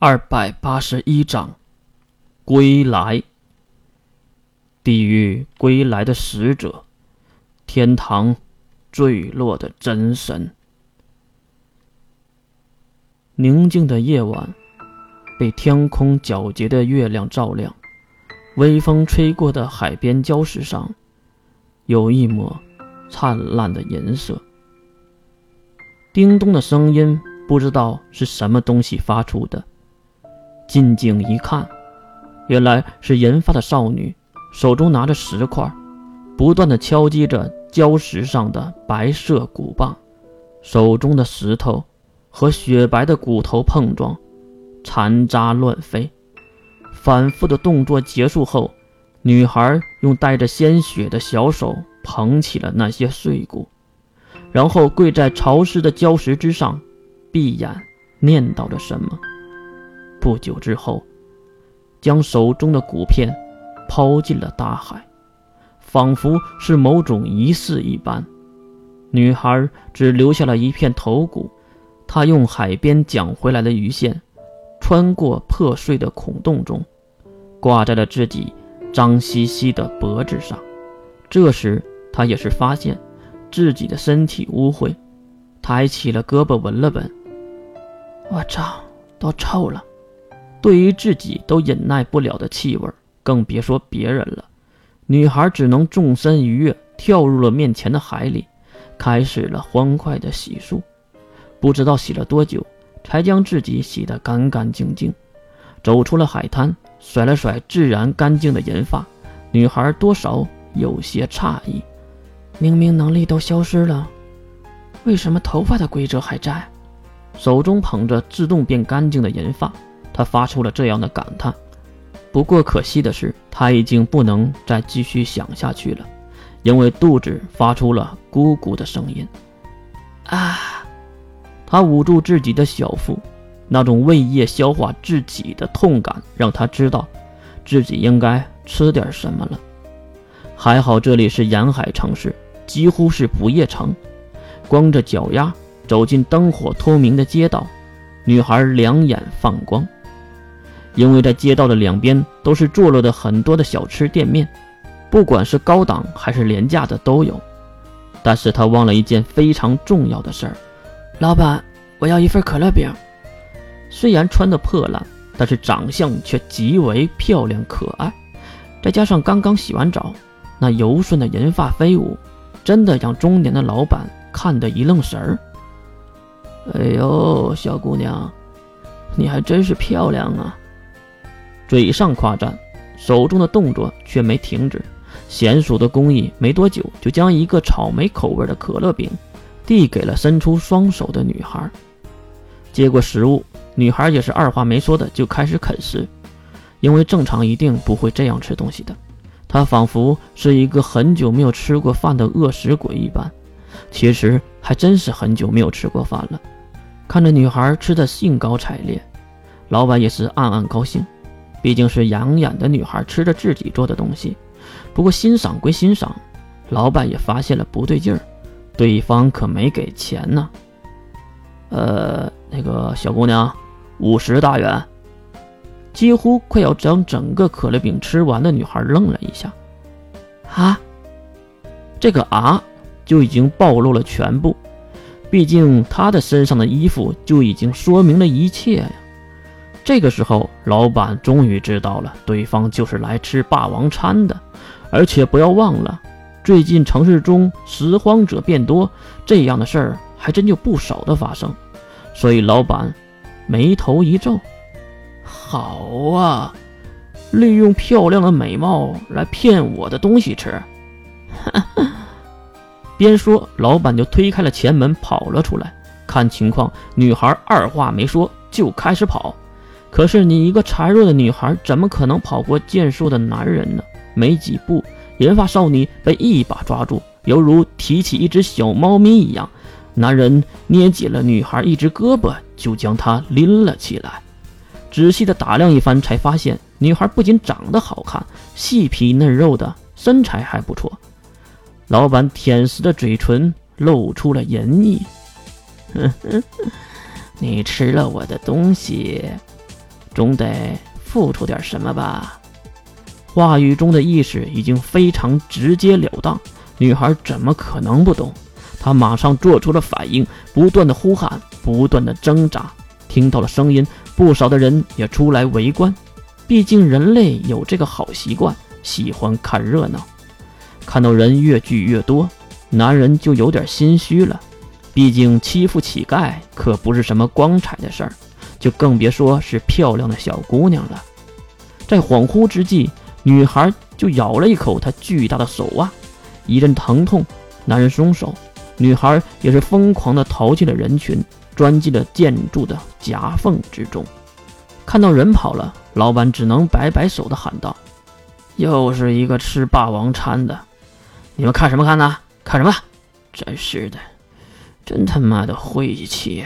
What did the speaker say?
二百八十一章，归来。地狱归来的使者，天堂坠落的真神。宁静的夜晚，被天空皎洁的月亮照亮，微风吹过的海边礁石上，有一抹灿烂的银色。叮咚的声音，不知道是什么东西发出的。近景一看，原来是银发的少女，手中拿着石块，不断的敲击着礁石上的白色骨棒，手中的石头和雪白的骨头碰撞，残渣乱飞。反复的动作结束后，女孩用带着鲜血的小手捧起了那些碎骨，然后跪在潮湿的礁石之上，闭眼念叨着什么。不久之后，将手中的骨片抛进了大海，仿佛是某种仪式一般。女孩只留下了一片头骨，她用海边捡回来的鱼线，穿过破碎的孔洞中，挂在了自己脏兮兮的脖子上。这时，她也是发现自己的身体污秽，抬起了胳膊闻了闻，我操，都臭了。对于自己都忍耐不了的气味，更别说别人了。女孩只能纵身一跃，跳入了面前的海里，开始了欢快的洗漱。不知道洗了多久，才将自己洗得干干净净。走出了海滩，甩了甩自然干净的银发，女孩多少有些诧异：明明能力都消失了，为什么头发的规则还在？手中捧着自动变干净的银发。他发出了这样的感叹，不过可惜的是，他已经不能再继续想下去了，因为肚子发出了咕咕的声音。啊！他捂住自己的小腹，那种胃液消化自己的痛感让他知道，自己应该吃点什么了。还好这里是沿海城市，几乎是不夜城。光着脚丫走进灯火通明的街道，女孩两眼放光。因为在街道的两边都是坐落的很多的小吃店面，不管是高档还是廉价的都有。但是他忘了一件非常重要的事儿，老板，我要一份可乐饼。虽然穿的破烂，但是长相却极为漂亮可爱，再加上刚刚洗完澡，那柔顺的银发飞舞，真的让中年的老板看得一愣神儿。哎呦，小姑娘，你还真是漂亮啊！嘴上夸赞，手中的动作却没停止。娴熟的工艺，没多久就将一个草莓口味的可乐饼递给了伸出双手的女孩。接过食物，女孩也是二话没说的就开始啃食，因为正常一定不会这样吃东西的。她仿佛是一个很久没有吃过饭的饿食鬼一般。其实还真是很久没有吃过饭了。看着女孩吃的兴高采烈，老板也是暗暗高兴。毕竟是养眼的女孩吃着自己做的东西，不过欣赏归欣赏，老板也发现了不对劲儿，对方可没给钱呢。呃，那个小姑娘，五十大元。几乎快要将整个可乐饼吃完的女孩愣了一下，啊，这个啊就已经暴露了全部，毕竟她的身上的衣服就已经说明了一切呀。这个时候，老板终于知道了，对方就是来吃霸王餐的，而且不要忘了，最近城市中拾荒者变多，这样的事儿还真就不少的发生。所以老板眉头一皱：“好啊，利用漂亮的美貌来骗我的东西吃。”边说，老板就推开了前门跑了出来。看情况，女孩二话没说就开始跑。可是你一个孱弱的女孩，怎么可能跑过健硕的男人呢？没几步，银发少女被一把抓住，犹如提起一只小猫咪一样。男人捏紧了女孩一只胳膊，就将她拎了起来。仔细的打量一番，才发现女孩不仅长得好看，细皮嫩肉的，身材还不错。老板舔舐着嘴唇露出了淫意：“你吃了我的东西。”总得付出点什么吧。话语中的意识已经非常直截了当，女孩怎么可能不懂？她马上做出了反应，不断的呼喊，不断的挣扎。听到了声音，不少的人也出来围观。毕竟人类有这个好习惯，喜欢看热闹。看到人越聚越多，男人就有点心虚了。毕竟欺负乞丐可不是什么光彩的事儿，就更别说是漂亮的小姑娘了。在恍惚之际，女孩就咬了一口他巨大的手腕，一阵疼痛，男人松手，女孩也是疯狂的逃进了人群，钻进了建筑的夹缝之中。看到人跑了，老板只能摆摆手的喊道：“又是一个吃霸王餐的，你们看什么看呢？看什么？真是的，真他妈的晦气！”